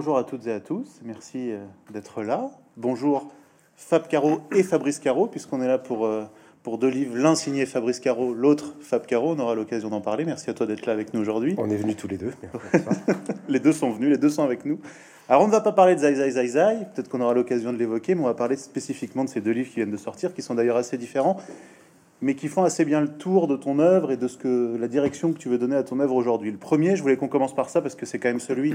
bonjour à toutes et à tous. Merci euh, d'être là. Bonjour Fab Caro et Fabrice Caro, puisqu'on est là pour, euh, pour deux livres, l'un signé Fabrice Caro, l'autre Fab Caro. On aura l'occasion d'en parler. Merci à toi d'être là avec nous aujourd'hui. On est venus tous les deux. les deux sont venus, les deux sont avec nous. Alors on ne va pas parler de Zai Zai Zai Zai, peut-être qu'on aura l'occasion de l'évoquer, mais on va parler spécifiquement de ces deux livres qui viennent de sortir, qui sont d'ailleurs assez différents, mais qui font assez bien le tour de ton œuvre et de ce que la direction que tu veux donner à ton œuvre aujourd'hui. Le premier, je voulais qu'on commence par ça parce que c'est quand même celui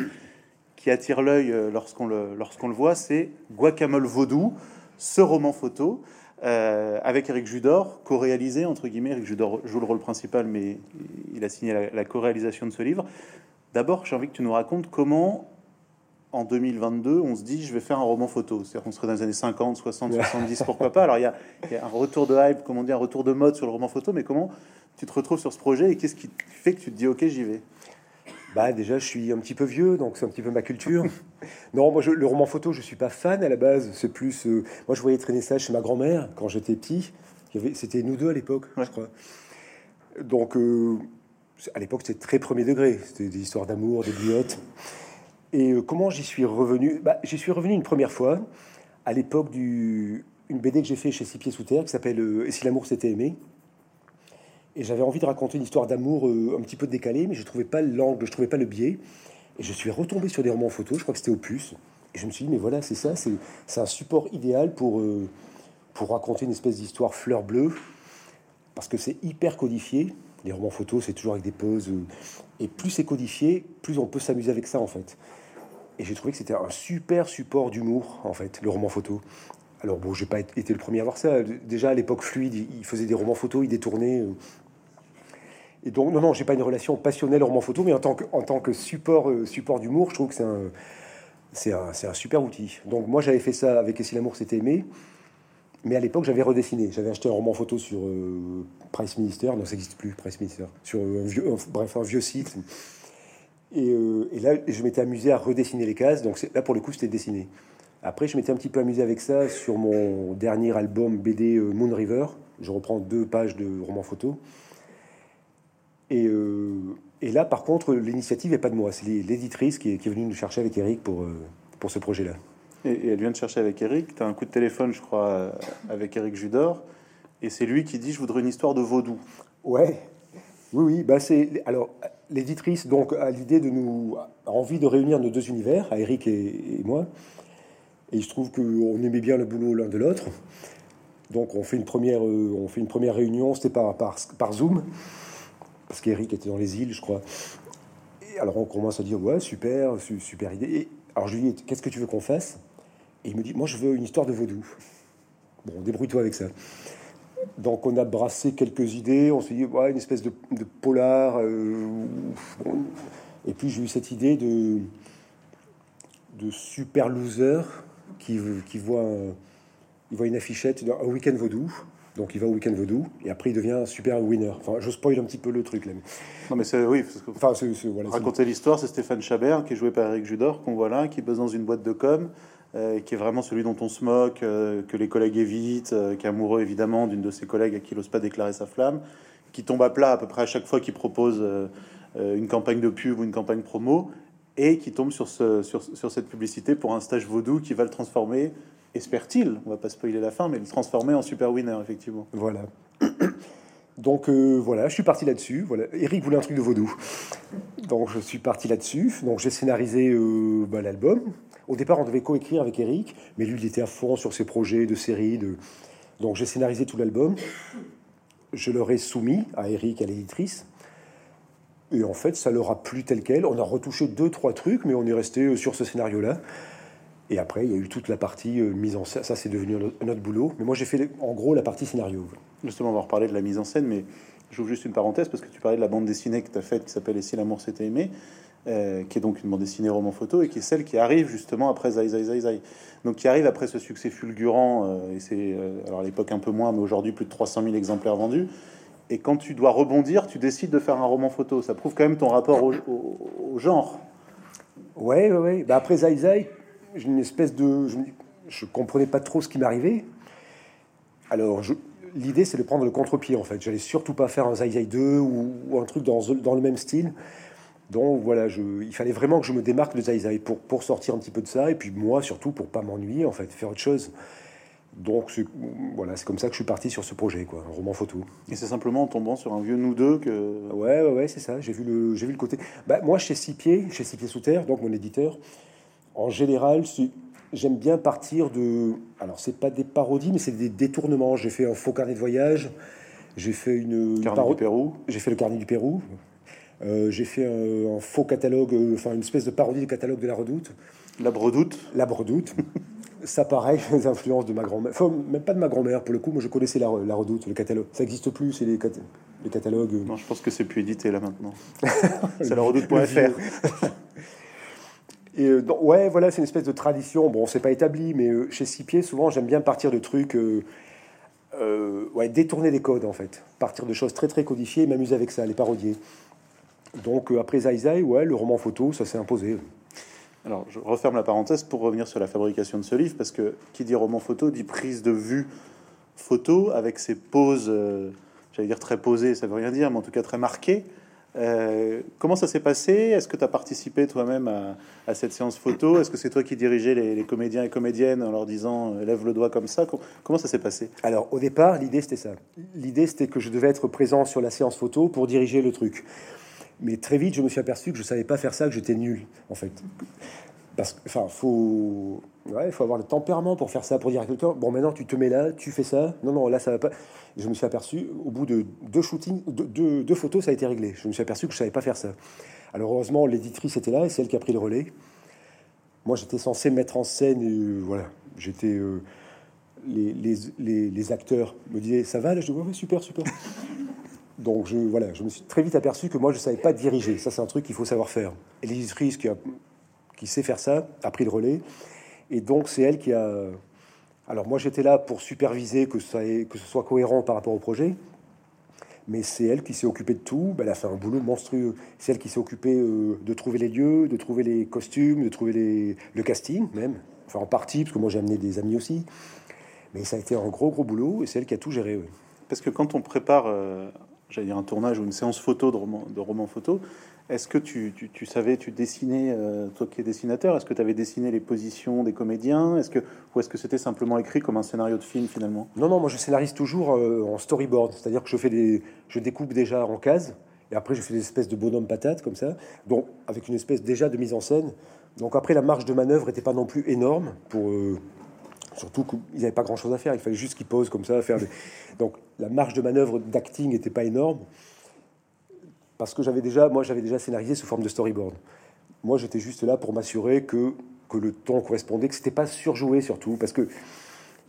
qui attire l'œil euh, lorsqu'on le, lorsqu'on le voit, c'est Guacamole Vaudou, ce roman photo, euh, avec Eric Judor, co-réalisé, entre guillemets. Eric Judor joue le rôle principal, mais il a signé la, la co-réalisation de ce livre. D'abord, j'ai envie que tu nous racontes comment, en 2022, on se dit, je vais faire un roman photo. C'est-à-dire qu'on serait dans les années 50, 60, 70, pourquoi pas. Alors, il y, y, a, un retour de hype, comment dire, un retour de mode sur le roman photo, mais comment tu te retrouves sur ce projet et qu'est-ce qui fait que tu te dis, OK, j'y vais? Bah déjà, je suis un petit peu vieux, donc c'est un petit peu ma culture. non, moi, je, le roman photo, je suis pas fan à la base. C'est plus, euh, moi, je voyais traîner ça chez ma grand-mère quand j'étais petit. C'était nous deux à l'époque, ouais. je crois. Donc, euh, à l'époque, c'était très premier degré. C'était des histoires d'amour, des biottes. Et euh, comment j'y suis revenu? Bah, J'y suis revenu une première fois à l'époque du une BD que j'ai fait chez Six Pieds Sous Terre qui s'appelle Et si l'amour s'était aimé et j'avais envie de raconter une histoire d'amour euh, un petit peu décalée, mais je trouvais pas l'angle, je trouvais pas le biais. Et je suis retombé sur des romans photos, je crois que c'était Opus. Et je me suis dit, mais voilà, c'est ça, c'est un support idéal pour, euh, pour raconter une espèce d'histoire fleur bleue, parce que c'est hyper codifié. Les romans photos, c'est toujours avec des poses. Euh, et plus c'est codifié, plus on peut s'amuser avec ça, en fait. Et j'ai trouvé que c'était un super support d'humour, en fait, le roman photo. Alors bon, j'ai pas été le premier à voir ça. Déjà à l'époque fluide, il faisait des romans photos, il détournait et donc, non, non, j'ai pas une relation passionnelle roman photo, mais en tant que, en tant que support, euh, support d'humour, je trouve que c'est un, c'est un, c'est un, super outil. Donc, moi, j'avais fait ça avec Et si l'amour s'était aimé, mais à l'époque, j'avais redessiné. J'avais acheté un roman photo sur euh, Price Minister, non, ça n'existe plus, Price Minister, sur un vieux, un, bref, un vieux site. Et, euh, et là, je m'étais amusé à redessiner les cases, donc là, pour le coup, c'était dessiné. Après, je m'étais un petit peu amusé avec ça sur mon dernier album BD euh, Moon River. Je reprends deux pages de roman photo. Et, euh, et, là, par contre, l'initiative n'est pas de moi. C'est l'éditrice qui, qui, est venue nous chercher avec Eric pour, euh, pour ce projet-là. Et, et, elle vient de chercher avec Eric. Tu as un coup de téléphone, je crois, euh, avec Eric Judor. Et c'est lui qui dit Je voudrais une histoire de vaudou. Ouais. Oui, oui. Bah c'est, alors, l'éditrice donc, a l'idée de nous. a envie de réunir nos deux univers, à Eric et, et moi. Et il se trouve qu'on aimait bien le boulot l'un de l'autre. Donc, on fait une première, on fait une première réunion. C'était par, par, par Zoom parce qu'Eric était dans les îles, je crois. Et alors on commence à dire ouais super, super idée. Alors je lui dis qu'est-ce que tu veux qu'on fasse? Et il me dit moi je veux une histoire de vaudou. Bon débrouille-toi avec ça. Donc on a brassé quelques idées, on s'est dit ouais une espèce de, polar. Euh. Et puis j'ai eu cette idée de de super loser qui, voit il voit une affichette un week-end vaudou donc il va au week-end vaudou et après il devient un super winner. Enfin, je spoil un petit peu le truc là. Non mais c'est oui. Parce que enfin, voilà, raconter l'histoire, c'est Stéphane Chabert qui est joué par Eric Judor qu'on voit là, qui bosse dans une boîte de com, euh, qui est vraiment celui dont on se moque, euh, que les collègues évitent, euh, qui est amoureux évidemment d'une de ses collègues à qui il n'ose pas déclarer sa flamme, qui tombe à plat à peu près à chaque fois qu'il propose une campagne de pub ou une campagne promo et qui tombe sur, ce, sur, sur cette publicité pour un stage vaudou qui va le transformer espère-t-il, on va pas spoiler la fin, mais le transformer en super winner, effectivement. Voilà. Donc euh, voilà, je suis parti là-dessus. Voilà. Eric voulait un truc de vaudou. Donc je suis parti là-dessus. Donc j'ai scénarisé euh, bah, l'album. Au départ, on devait coécrire avec Eric, mais lui, il était à fond sur ses projets de séries. De... Donc j'ai scénarisé tout l'album. Je leur ai soumis à Eric, à l'éditrice. Et en fait, ça leur a plu tel quel. On a retouché deux, trois trucs, mais on est resté euh, sur ce scénario-là. Et après, il y a eu toute la partie euh, mise en scène. Ça, c'est devenu notre boulot. Mais moi, j'ai fait en gros la partie scénario. Justement, on va reparler de la mise en scène, mais j'ouvre juste une parenthèse parce que tu parlais de la bande dessinée que tu as faite qui s'appelle Et si l'amour s'était aimé, euh, qui est donc une bande dessinée roman photo et qui est celle qui arrive justement après Zai Zai Zai Zai. Donc qui arrive après ce succès fulgurant, euh, et c'est euh, alors à l'époque un peu moins, mais aujourd'hui plus de 300 000 exemplaires vendus. Et quand tu dois rebondir, tu décides de faire un roman photo. Ça prouve quand même ton rapport au, au, au genre. Ouais, ouais, ouais. Bah après Zai Zai, j'ai une espèce de. Je, je comprenais pas trop ce qui m'arrivait. Alors, l'idée, c'est de prendre le contre-pied, en fait. J'allais surtout pas faire un Zai Zai 2 ou, ou, un truc dans, dans le même style. Donc voilà, je, il fallait vraiment que je me démarque de Zai pour, pour sortir un petit peu de ça, et puis moi surtout pour pas m'ennuyer, en fait, faire autre chose. Donc c'est voilà, c'est comme ça que je suis parti sur ce projet, quoi, un roman photo. Et c'est simplement en tombant sur un vieux nous deux que. Ouais, ouais, ouais c'est ça. J'ai vu le, j'ai vu le côté. Bah, moi, chez Six Pieds, chez Six Pieds sous terre, donc mon éditeur, en général, j'aime bien partir de. Alors c'est pas des parodies, mais c'est des détournements. J'ai fait un faux carnet de voyage. J'ai fait une. Carnet du Pérou. J'ai fait le carnet du Pérou. Euh, j'ai fait un, faux catalogue, euh, enfin une espèce de parodie du catalogue de la Redoute. La Bredoute. La Bredoute. ça, pareil, les influences de ma grand-mère. Enfin, même pas de ma grand-mère, pour le coup. Moi, je connaissais la, Redoute, le catalogue. Ça n'existe plus, c'est les, les, catalogues. Euh. Non, je pense que c'est plus édité là maintenant. c'est la redoute.fr. Et ouais, voilà, c'est une espèce de tradition. Bon, c'est pas établi, mais chez Six souvent, j'aime bien partir de trucs. ouais, détourner des codes en fait, partir de choses très très codifiées et m'amuser avec ça, les parodier. Donc euh, après Zai Zai, ouais, le roman photo, ça s'est imposé. Alors je referme la parenthèse pour revenir sur la fabrication de ce livre, parce que qui dit roman photo dit prise de vue photo avec ses poses, euh, j'allais dire très posées, ça veut rien dire, mais en tout cas très marquées. Euh, comment ça s'est passé? Est-ce que tu as participé toi-même à, cette séance photo? Est-ce que c'est toi qui dirigeais les, comédiens et comédiennes en leur disant lève le doigt comme ça? Comment ça s'est passé? Alors au départ, l'idée c'était ça. L'idée c'était que je devais être présent sur la séance photo pour diriger le truc. Mais très vite, je me suis aperçu que je savais pas faire ça, que j'étais nul, en fait. Parce que, enfin, faut, ouais, faut avoir le tempérament pour faire ça, pour dire à quelqu'un, bon, maintenant tu te mets là, tu fais ça. Non, non, là ça va pas. je me suis aperçu, au bout de deux shootings, deux, photos, ça a été réglé. Je me suis aperçu que je savais pas faire ça. Alors heureusement, l'éditrice était là, et c'est elle qui a pris le relais. Moi, j'étais censé mettre en scène, et, voilà, j'étais. Euh, les, les, les, acteurs me disaient ça va là? Je dis ouais, super super donc je, voilà, je me suis très vite aperçu que moi je savais pas diriger. Ça c'est un truc qu'il faut savoir faire. Et l'éditrice qui, qui sait faire ça a pris le relais. Et donc c'est elle qui a... Alors moi j'étais là pour superviser que, ça ait, que ce soit cohérent par rapport au projet. Mais c'est elle qui s'est occupée de tout. Ben, elle a fait un boulot monstrueux. C'est elle qui s'est occupée euh, de trouver les lieux, de trouver les costumes, de trouver les, le casting même. Enfin en partie, parce que moi j'ai amené des amis aussi. Mais ça a été un gros gros boulot et c'est elle qui a tout géré. Parce que quand on prépare euh, j'allais dire un tournage ou une séance photo de roman, de roman photo, est-ce que tu, tu, savais, tu dessinais, euh, toi qui es dessinateur, est-ce que tu avais dessiné les positions des comédiens? Est-ce que, Ou est-ce que c'était simplement écrit comme un scénario de film finalement? Non, non, moi je scénarise toujours euh, en storyboard, c'est-à-dire que je, fais des, je découpe déjà en cases, et après je fais des espèces de bonhommes patates comme ça, donc avec une espèce déjà de mise en scène. Donc après la marge de manœuvre n'était pas non plus énorme pour... Euh, surtout qu'ils n'avaient pas grand chose à faire, il fallait juste qu'ils posent comme ça, faire. Donc la marge de manœuvre d'acting n'était pas énorme parce que j'avais déjà, moi, j'avais déjà scénarisé sous forme de storyboard. Moi, j'étais juste là pour m'assurer que, que le ton correspondait, que c'était pas surjoué surtout, parce que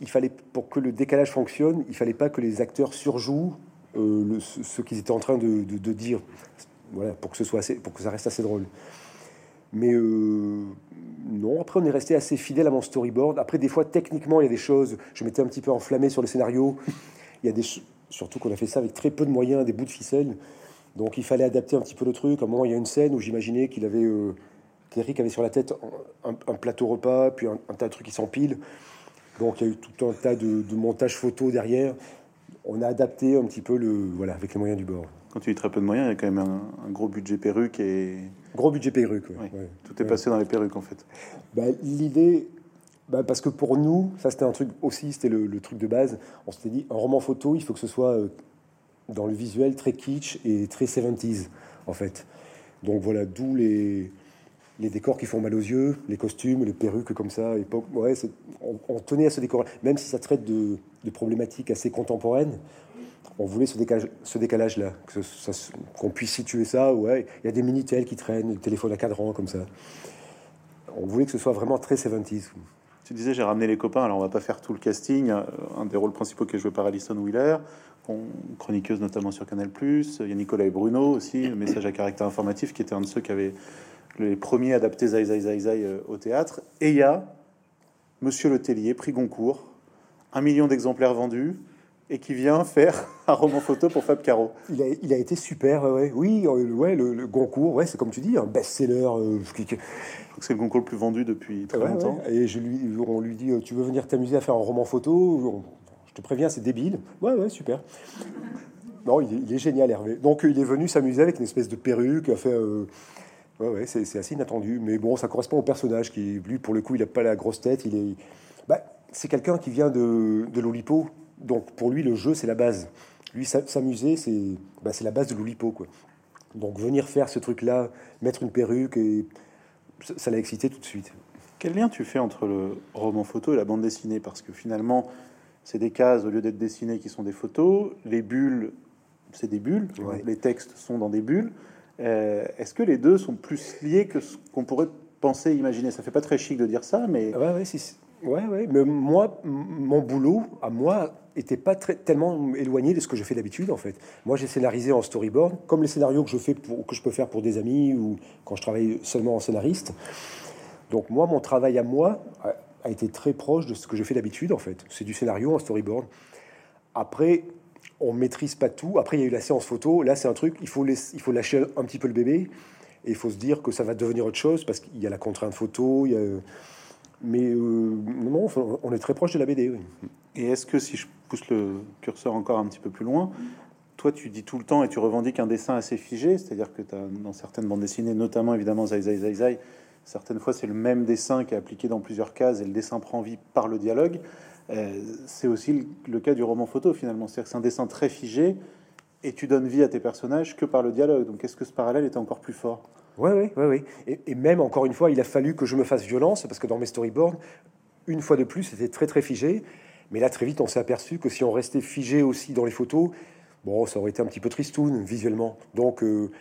il fallait pour que le décalage fonctionne, il fallait pas que les acteurs surjouent euh, ce, qu'ils étaient en train de, dire, voilà, pour que ce soit assez, pour que ça reste assez drôle. Mais euh, non, après on est resté assez fidèle à mon storyboard. Après, des fois, techniquement, il y a des choses, je m'étais un petit peu enflammé sur le scénario. Il y a des surtout qu'on a fait ça avec très peu de moyens, des bouts de ficelle. Donc il fallait adapter un petit peu le truc. À un moment, il y a une scène où j'imaginais qu'il avait euh, qu'Eric avait sur la tête un, plateau repas, puis un, tas de trucs qui s'empilent. Donc il y a eu tout un tas de, montage photo derrière. On a adapté un petit peu le voilà avec les moyens du bord. Quand tu dis très peu de moyens, il y a quand même un, gros budget perruque et gros budget perruque. Tout est passé dans les perruques en fait. Bah, l'idée, bah, parce que pour nous, ça c'était un truc aussi, c'était le, truc de base. On s'était dit, un roman photo, il faut que ce soit euh, dans le visuel très kitsch et très 70s, en fait. Donc voilà, d'où les, les décors qui font mal aux yeux, les costumes, les perruques comme ça, époque. Ouais, on, tenait à ce décor, même si ça traite de, problématiques assez contemporaines. On voulait ce décalage, ce décalage-là, qu'on puisse situer ça. Ouais, il y a des minitel qui traînent, des téléphones à cadran comme ça. On voulait que ce soit vraiment très 70s. Tu disais, j'ai ramené les copains, alors on va pas faire tout le casting. Un des rôles principaux qui est joué par Alison Wheeler, chroniqueuse notamment sur Canal+. Il y a Nicolas et Bruno aussi, le message à caractère informatif, qui était un de ceux qui avaient les premiers adapté Zai Zai Zai Zai euh, au théâtre. Et il y a Monsieur Le Tellier, prix Goncourt, un million d'exemplaires vendus, et qui vient faire un roman photo pour Fab Caro. Il a, il a été super, ouais. oui, euh, ouais, le, Goncourt, ouais, c'est comme tu dis, un best-seller. Euh, c'est le concours le plus vendu depuis très longtemps. Et je lui, on lui dit, tu veux venir t'amuser à faire un roman photo Je te préviens, c'est débile. Ouais, ouais, super. Non, il est, génial, Hervé. Donc, il est venu s'amuser avec une espèce de perruque. Euh, Ouais, ouais, c'est assez inattendu. Mais bon, ça correspond au personnage qui, lui, pour le coup, il n'a pas la grosse tête. Il est, bah, c'est quelqu'un qui vient de, de l'Oulipo. Donc pour lui, le jeu, c'est la base. Lui, s'amuser, c'est bah, la base de l'Oulipo. Quoi. Donc venir faire ce truc-là, mettre une perruque, ça l'a excité tout de suite. Quel lien tu fais entre le roman photo et la bande dessinée? Parce que finalement, c'est des cases au lieu d'être dessinées qui sont des photos. Les bulles, c'est des bulles. Les textes sont dans des bulles. Euh, est-ce que les deux sont plus liés que ce qu'on pourrait penser, imaginer? Ça fait pas très chic de dire ça, mais... Ouais, ouais, ouais, ouais. Mais moi, mon boulot, à moi, était pas très, tellement éloigné de ce que je fais d'habitude, en fait. Moi, j'ai scénarisé en storyboard, comme les scénarios que je fais pour, que je peux faire pour des amis ou quand je travaille seulement en scénariste. Donc moi, mon travail à moi a été très proche de ce que je fais d'habitude, en fait. C'est du scénario en storyboard. Après, on maîtrise pas tout. Après, il y a eu la séance photo. Là, c'est un truc, il faut, il faut lâcher un petit peu le bébé. Et il faut se dire que ça va devenir autre chose parce qu'il y a la contrainte photo. Il y a... Mais euh, non, on est très proche de la BD. Et est-ce que si je pousse le curseur encore un petit peu plus loin, toi, tu dis tout le temps et tu revendiques un dessin assez figé, c'est-à-dire que as dans certaines bandes dessinées, notamment évidemment Zai Zai Zai Zai, certaines fois c'est le même dessin qui est appliqué dans plusieurs cases et le dessin prend vie par le dialogue. Euh, c'est aussi le cas du roman photo finalement. C'est-à-dire que c'est un dessin très figé et tu donnes vie à tes personnages que par le dialogue. Donc est-ce que ce parallèle était encore plus fort? Oui, oui, oui. oui. Et, même encore une fois, il a fallu que je me fasse violence parce que dans mes storyboards, une fois de plus, c'était très très figé. Mais là, très vite, on s'est aperçu que si on restait figé aussi dans les photos, bon, ça aurait été un petit peu tristoun visuellement. Donc, euh,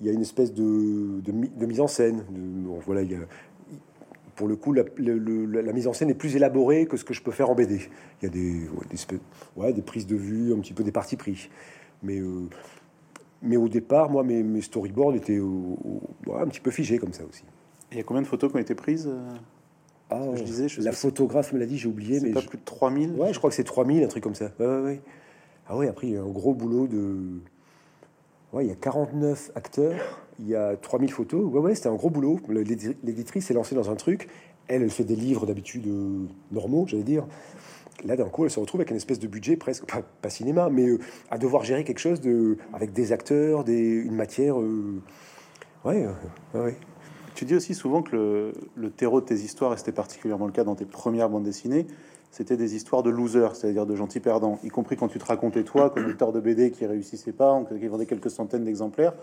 il y a une espèce de, de, mise en scène. voilà, il y a, pour le coup, la, mise en scène est plus élaborée que ce que je peux faire en BD. Il y a des, ouais, des, prises de vue, un petit peu des parties pris. Mais, euh, mais au départ, moi, mes, mes storyboards étaient un petit peu figés comme ça aussi. il y a combien de photos qui ont été prises euh, ah, je disais, je La photographe me l'a dit, j'ai oublié. mais pas plus de 3000 Ouais, je crois que c'est 3000, un truc comme ça. Ah oui, après, il y a un gros boulot de... Il y a 49 acteurs il y a 3000 photos. Ouais, ouais, c'était un gros boulot. L'éditrice s'est lancée dans un truc. Elle, fait des livres d'habitude euh, normaux, j'allais dire. Là, d'un coup, elle se retrouve avec une espèce de budget presque, pas, cinéma, mais euh, à devoir gérer quelque chose de, avec des acteurs, des, une matière. Euh, ouais, ouais. Tu dis aussi souvent que le, terreau de tes histoires, et particulièrement le cas dans tes premières bandes dessinées, c'était des histoires de losers, c'est-à-dire de gentils perdants, y compris quand tu te racontais toi comme auteur de BD qui réussissait pas, qui vendait quelques centaines d'exemplaires.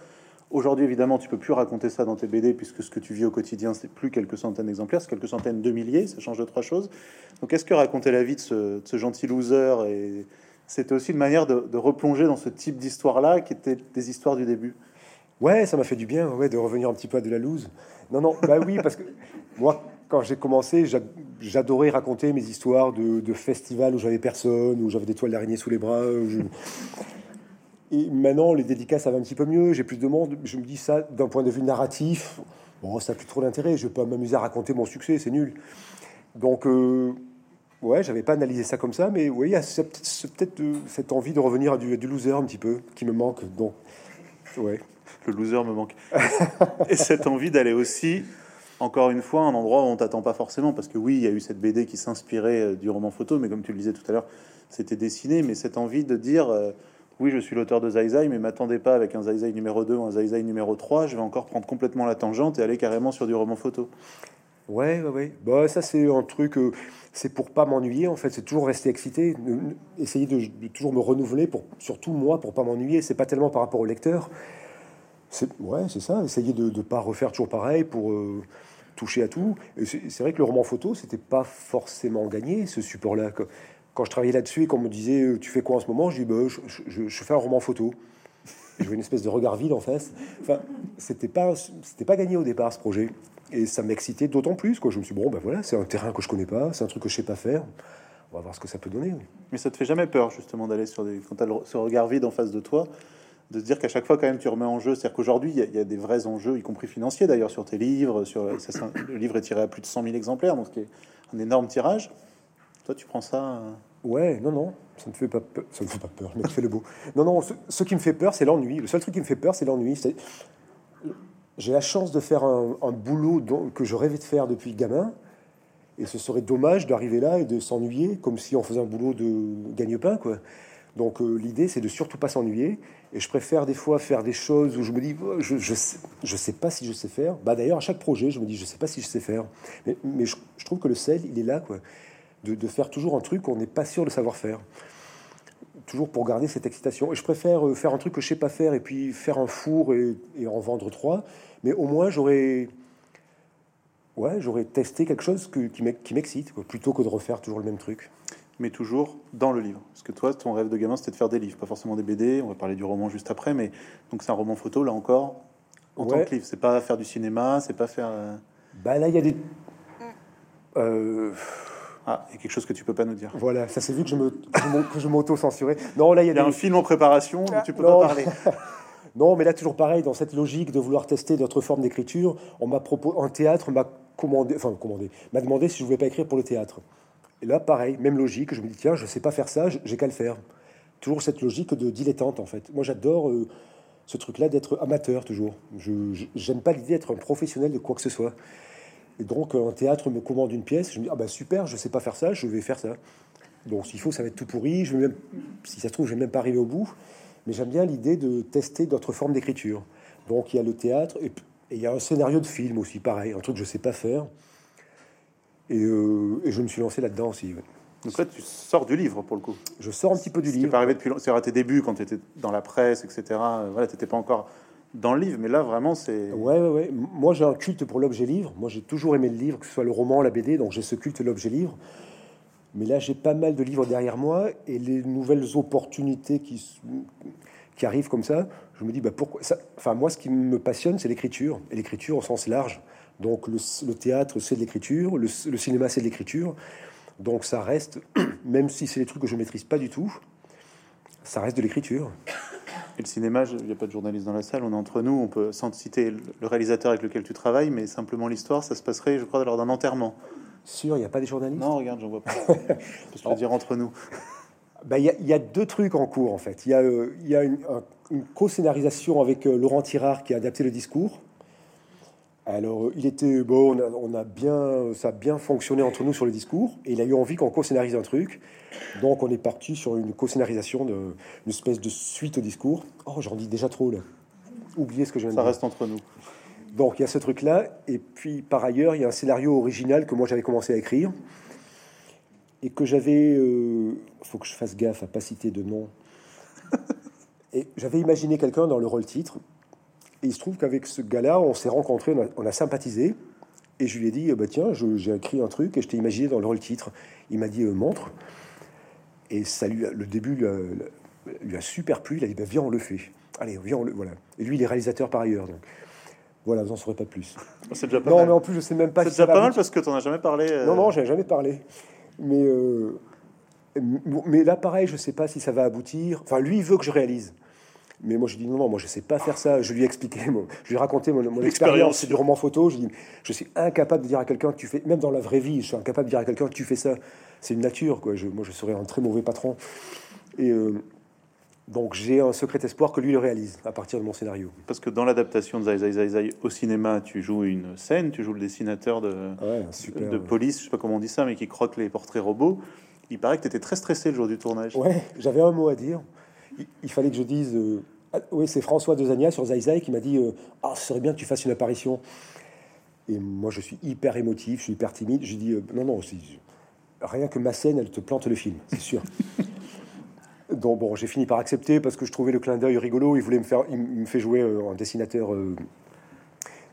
Aujourd'hui, évidemment, tu peux plus raconter ça dans tes BD puisque ce que tu vis au quotidien, c'est plus quelques centaines d'exemplaires, c'est quelques centaines de milliers. Ça change de trois choses. Donc, est-ce que raconter la vie de ce, gentil loser et c'était aussi une manière de, replonger dans ce type d'histoire-là qui était des histoires du début? Ouais, ça m'a fait du bien, ouais, de revenir un petit peu à de la loose. Non, non, bah oui, parce que moi, quand j'ai commencé, j'adorais raconter mes histoires de, festivals où j'avais personne, où j'avais des toiles d'araignée sous les bras. Et maintenant, les dédicaces, ça va un petit peu mieux, j'ai plus de monde. Je me dis ça d'un point de vue narratif. Bon, ça n'a plus trop d'intérêt. Je vais pas m'amuser à raconter mon succès, c'est nul. Donc, euh, ouais, j'avais pas analysé ça comme ça, mais oui, il y a peut-être euh, cette envie de revenir à du, du, loser un petit peu qui me manque. Donc, ouais. Le loser me manque. Et cette envie d'aller aussi, encore une fois, un endroit où on t'attend pas forcément, parce que oui, il y a eu cette BD qui s'inspirait euh, du roman photo, mais comme tu le disais tout à l'heure, c'était dessiné, mais cette envie de dire oui, je suis l'auteur de Zai mais m'attendez pas avec un Zai numéro 2 ou un Zai numéro 3, je vais encore prendre complètement la tangente et aller carrément sur du roman photo. Ouais, ouais, ouais. Bah, ça, c'est un truc, euh, c'est pour pas m'ennuyer, en fait, c'est toujours rester excité, essayer de, toujours me renouveler, pour, surtout moi, pour pas m'ennuyer. C'est pas tellement par rapport au lecteur. Ouais, c'est ça, essayer de ne pas refaire toujours pareil pour euh, toucher à tout. c'est, vrai que le roman photo, c'était pas forcément gagné, ce support-là quand je travaillais là-dessus et qu'on me disait euh, tu fais quoi en ce moment, je dis bah, je, fais un roman photo. Je vois une espèce de regard vide en face. Enfin, c'était pas c'était pas gagné au départ ce projet et ça m'excitait d'autant plus quoi. Je me suis dit, bon ben voilà, c'est un terrain que je connais pas, c'est un truc que je sais pas faire. On va voir ce que ça peut donner. Mais ça te fait jamais peur justement d'aller sur des quand tu as ce regard vide en face de toi de se dire qu'à chaque fois quand même tu remets en jeu, c'est-à-dire qu'aujourd'hui il y, a des vrais enjeux, y compris financiers d'ailleurs sur tes livres, sur le livre est tiré à plus de 100 000 exemplaires, donc ce qui est un énorme tirage. Toi, tu prends ça euh, Ouais, non, non, ça ne fait pas peur. Ça ne fait pas peur, mais tu fais le beau. Non, non, ce, qui me fait peur, c'est l'ennui. Le seul truc qui me fait peur, c'est l'ennui. J'ai la chance de faire un, boulot que je rêvais de faire depuis gamin. Et ce serait dommage d'arriver là et de s'ennuyer, comme si on faisait un boulot de gagne-pain, quoi. Donc euh, l'idée, c'est de surtout pas s'ennuyer. Et je préfère des fois faire des choses où je me dis, oh, je, je, sais, je sais pas si je sais faire. Bah d'ailleurs, à chaque projet, je me dis, je sais pas si je sais faire. Mais, mais je, trouve que le sel, il est là, quoi, de, de faire toujours un truc qu'on n'est pas sûr de savoir faire. Toujours pour garder cette excitation. Et je préfère euh, faire un truc que je sais pas faire et puis faire un four et, en vendre trois. Mais au moins, j'aurais ouais, j'aurais testé quelque chose que, qui m'ex- qui m'excite, plutôt que de refaire toujours le même truc. Mais toujours dans le livre. Parce que toi, ton rêve de gamin, c'était de faire des livres, pas forcément des BD. On va parler du roman juste après, mais donc c'est un roman photo, là encore, en tant que livre. C'est pas faire du cinéma, c'est pas faire. euh, Bah là, il y a des... Euh, Ah, il y a quelque chose que tu peux pas nous dire. voilà, ça s'est vu que je me je m'au- que je m'auto-censurais. Non, là, il y a Il y a des... un film en préparation, mais tu peux Non. pas parler. Non, mais là, toujours pareil, dans cette logique de vouloir tester d'autres formes d'écriture, on m'a proposé, un théâtre m'a commandé, enfin commandé, m'a demandé si je voulais pas écrire pour le théâtre. Et là, pareil, même logique, je me dis, tiens, je sais pas faire ça, j'ai qu'à le faire. Toujours cette logique de dilettante, en fait. Moi, j'adore euh, ce truc-là d'être amateur, toujours. Je j'aime pas l'idée d'être un professionnel de quoi que ce soit. Et donc, un théâtre me commande une pièce, je me dis, ah bah super, je sais pas faire ça, je vais faire ça. Donc, s'il faut, ça va être tout pourri. Je vais même, si ça se trouve, je vais même pas arriver au bout. Mais j'aime bien l'idée de tester d'autres formes d'écriture. Donc, il y a le théâtre et, et il y a un scénario de film aussi, pareil, un truc que je sais pas faire. Et, euh, et je me suis lancé là-dedans aussi. ouais. Donc là, tu sors du livre pour le coup. Je sors un petit peu du livre. pas arrivé depuis longtemps. C'est à tes débuts quand tu étais dans la presse, etc. Euh, Voilà, tu n'étais pas encore dans le livre, mais là, vraiment, c'est. Ouais, ouais, ouais. Moi, j'ai un culte pour l'objet livre. Moi, j'ai toujours aimé le livre, que ce soit le roman, la BD, donc j'ai ce culte de l'objet livre. Mais là, j'ai pas mal de livres derrière moi et les nouvelles opportunités qui, s- qui arrivent comme ça, je me dis, bah, pourquoi ça... Enfin, moi, ce qui me passionne, c'est l'écriture, et l'écriture au sens large. Donc, le, théâtre, c'est de l'écriture, le, cinéma, c'est de l'écriture. Donc, ça reste, même si c'est des trucs que je maîtrise pas du tout, ça reste de l'écriture. Et le cinéma, il n'y a pas de journaliste dans la salle, on est entre nous, on peut, sans te citer le réalisateur avec lequel tu travailles, mais simplement l'histoire, ça se passerait, je crois, lors d'un enterrement. Sûr, il n'y a pas des journalistes? Non, regarde, j'en vois pas. Je peux te le dire entre nous. Bah, Il y, a- il y a deux trucs en cours en fait. Il y a, euh, y a une, un- une co-scénarisation avec euh, Laurent Tirard qui a adapté le discours. Alors euh, il était bon, on a, on a bien, ça a bien fonctionné entre nous sur le discours et il a eu envie qu'on co-scénarise un truc. Donc on est parti sur une co-scénarisation de une espèce de suite au discours. Oh j'en dis déjà trop là. Oubliez ce que je viens de Ça dire. reste entre nous. Donc il y a ce truc-là, et puis par ailleurs, il y a un scénario original que moi j'avais commencé à écrire, et que j'avais... Il faut que je fasse gaffe à pas citer de nom. Et j'avais imaginé quelqu'un dans le rôle titre, et il se trouve qu'avec ce gars-là, on s'est rencontrés, on a, on a sympathisé, et je lui ai dit, bah, tiens, j'ai écrit un truc, et je t'ai imaginé dans le rôle titre. Il m'a dit, euh, montre. Et ça lui a- le début lui a, lui a super plu, il a dit, bah, viens, on le fait. Allez, viens, on le... Voilà. Et lui, il est réalisateur par ailleurs, donc... Voilà, vous n'en saurez pas plus. C'est déjà pas Non, mal. mais en plus, je sais même pas C'est si déjà pas mal parce que tu n'en as jamais parlé. euh, Non, non, j'en ai jamais parlé. Mais, euh, mais là, pareil, je sais pas si ça va aboutir. Enfin, lui, il veut que je réalise. Mais moi, je dis non, non, moi, je sais pas faire ça. Je lui ai expliqué, moi, je lui ai raconté mon, expérience c'est du roman photo. Je dis, je suis incapable de dire à quelqu'un que tu fais, même dans la vraie vie, je suis incapable de dire à quelqu'un que tu fais ça. C'est une nature, quoi. Je, moi, je serais un très mauvais patron. Et euh, donc, j'ai un secret espoir que lui le réalise à partir de mon scénario. Parce que dans l'adaptation de Zai Zai Zai Zai au cinéma, tu joues une scène, tu joues le dessinateur de, Ouais, super. de police, je sais pas comment on dit ça, mais qui croque les portraits robots. Il paraît que tu étais très stressé le jour du tournage. Ouais, j'avais un mot à dire. Il, il fallait que je dise. euh, ah, oui, c'est François Dezania sur Zai Zai qui m'a dit euh, Ah, ce serait bien que tu fasses une apparition. Et moi, je suis hyper émotif, je suis hyper timide. J'ai dit euh, Non, non, rien que ma scène, elle te plante le film, c'est sûr. Donc, bon, j'ai fini par accepter parce que je trouvais le clin d'œil rigolo. Il voulait me faire, il me fait jouer un dessinateur.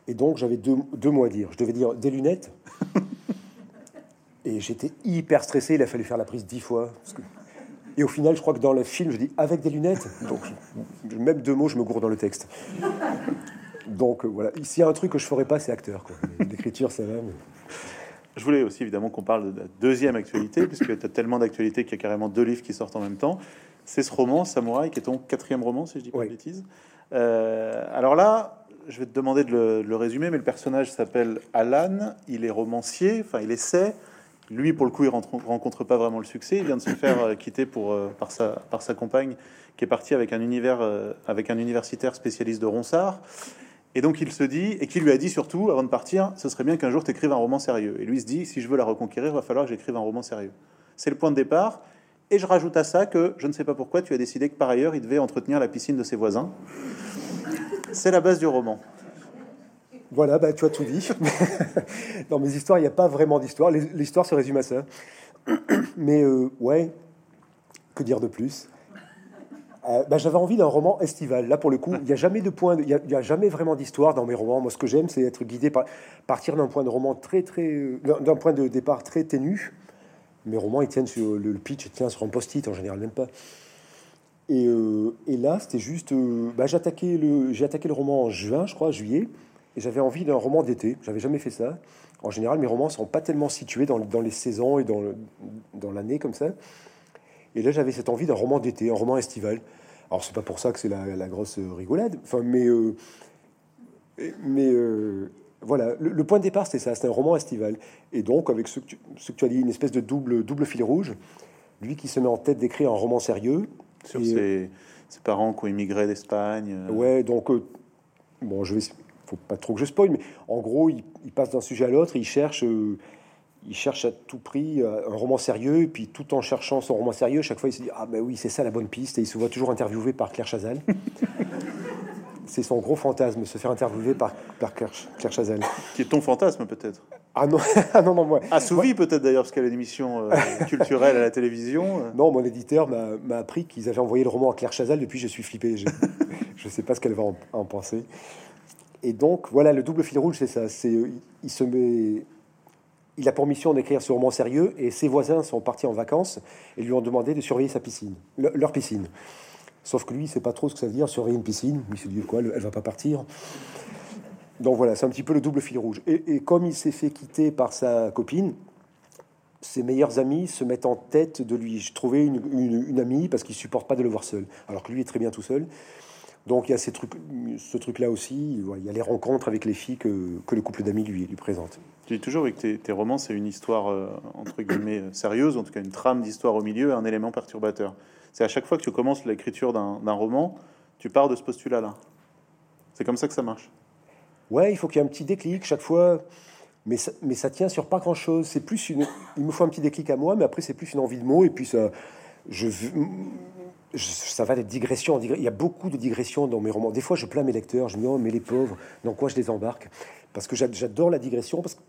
et donc, j'avais deux, deux mots à dire. Je devais dire des lunettes. Et j'étais hyper stressé. Il a fallu faire la prise dix fois. parce que- Et au final, je crois que dans le film, je dis avec des lunettes. Donc, même deux mots, je me gourde dans le texte. Donc euh, voilà. S'il y a un truc que je ferais pas, c'est acteur. L'écriture, ça va. mais- Je voulais aussi évidemment qu'on parle de la deuxième actualité, puisque tu as tellement d'actualités qu'il y a carrément deux livres qui sortent en même temps. C'est ce roman, Samouraï, qui est ton quatrième roman, si je dis pas Oui. de bêtises. Euh, alors là, je vais te demander de le, de le résumer, mais le personnage s'appelle Alan, il est romancier, enfin il essaie. Lui, pour le coup, il rentre- rencontre pas vraiment le succès. Il vient de se faire euh, quitter euh, par, sa, compagne, qui est partie avec un, euh, avec un universitaire spécialiste de Ronsard. Et donc il se dit, et qui lui a dit surtout, avant de partir, ce serait bien qu'un jour tu écrives un roman sérieux. Et lui se dit, si je veux la reconquérir, il va falloir que j'écrive un roman sérieux. C'est le point de départ. Et je rajoute à ça que je ne sais pas pourquoi tu as décidé que par ailleurs il devait entretenir la piscine de ses voisins. C'est la base du roman. Voilà, bah, tu as tout dit. Dans mes histoires, il n'y a pas vraiment d'histoire. L'histoire se résume à ça. Mais euh, ouais, que dire de plus? Euh, bah, J'avais envie d'un roman estival. Là, pour le coup, il n'y a jamais de point, il n'y a, jamais vraiment d'histoire dans mes romans. Moi, ce que j'aime, c'est être guidé par partir d'un point de roman très, très, d'un point de départ très ténu. Mes romans, ils tiennent sur le, pitch, tient sur un post-it en général, même pas. Et, euh, là, c'était juste, bah, j'ai attaqué j'ai attaqué le roman en juin, je crois, juillet et j'avais envie d'un roman d'été. J'avais jamais fait ça. En général, mes romans sont pas tellement situés dans, dans les saisons et dans, dans l'année comme ça. Et là, j'avais cette envie d'un roman d'été, un roman estival. Alors, c'est pas pour ça que c'est la, grosse rigolade. Enfin, mais euh, mais euh, voilà, le, point de départ, c'était ça. C'était un roman estival. Et donc, avec ce que, tu, ce que tu as dit, une espèce de double double fil rouge. Lui qui se met en tête d'écrire un roman sérieux. Sur ses, ses, parents qui ont immigré d'Espagne. Euh. Ouais, donc bon, je vais faut pas trop que je spoil, mais en gros, il, passe d'un sujet à l'autre, il cherche, euh, il cherche à tout prix euh, un roman sérieux, et puis tout en cherchant son roman sérieux, chaque fois il se dit ah ben oui c'est ça la bonne piste, et il se voit toujours interviewé par Claire Chazal. c'est son gros fantasme, se faire interviewer par, par Claire, Chazal. Qui est ton fantasme peut-être ah non, ah non, non, moi. Assouvi peut-être d'ailleurs, parce qu'elle a une émission euh, culturelle à la télévision. Non, mon éditeur m'a appris qu'ils avaient envoyé le roman à Claire Chazal, depuis je suis flippé. Je ne sais pas ce qu'elle va en penser. Et donc, voilà, le double fil rouge, c'est ça. C'est, il se met, il a pour mission d'écrire ce roman sérieux, et ses voisins sont partis en vacances et lui ont demandé de surveiller sa piscine, leur piscine. Sauf que lui, il sait pas trop ce que ça veut dire surveiller une piscine. Il se dit quoi, elle va pas partir. Donc voilà, c'est un petit peu le double fil rouge. Et, comme il s'est fait quitter par sa copine, ses meilleurs amis se mettent en tête de lui trouver une, une amie parce qu'ils supportent pas de le voir seul, alors que lui est très bien tout seul. Donc il y a ces trucs, ce truc-là aussi. Il y a les rencontres avec les filles que, le couple d'amis lui, lui présente. Tu dis toujours que tes, romans, c'est une histoire euh, entre guillemets euh, sérieuse, en tout cas une trame d'histoire au milieu, un élément perturbateur. C'est à chaque fois que tu commences l'écriture d'un roman, tu pars de ce postulat-là. C'est comme ça que ça marche. Ouais, il faut qu'il y ait un petit déclic chaque fois, mais ça, mais ça tient sur pas grand-chose. C'est plus une, il me faut un petit déclic à moi, mais après c'est plus une envie de mots et puis ça, je ça va des digressions, Il y a beaucoup de digressions dans mes romans. Des fois, je plains mes lecteurs. Je me dis, oh, mais les pauvres, dans quoi je les embarque? Parce que j'adore la digression. Parce que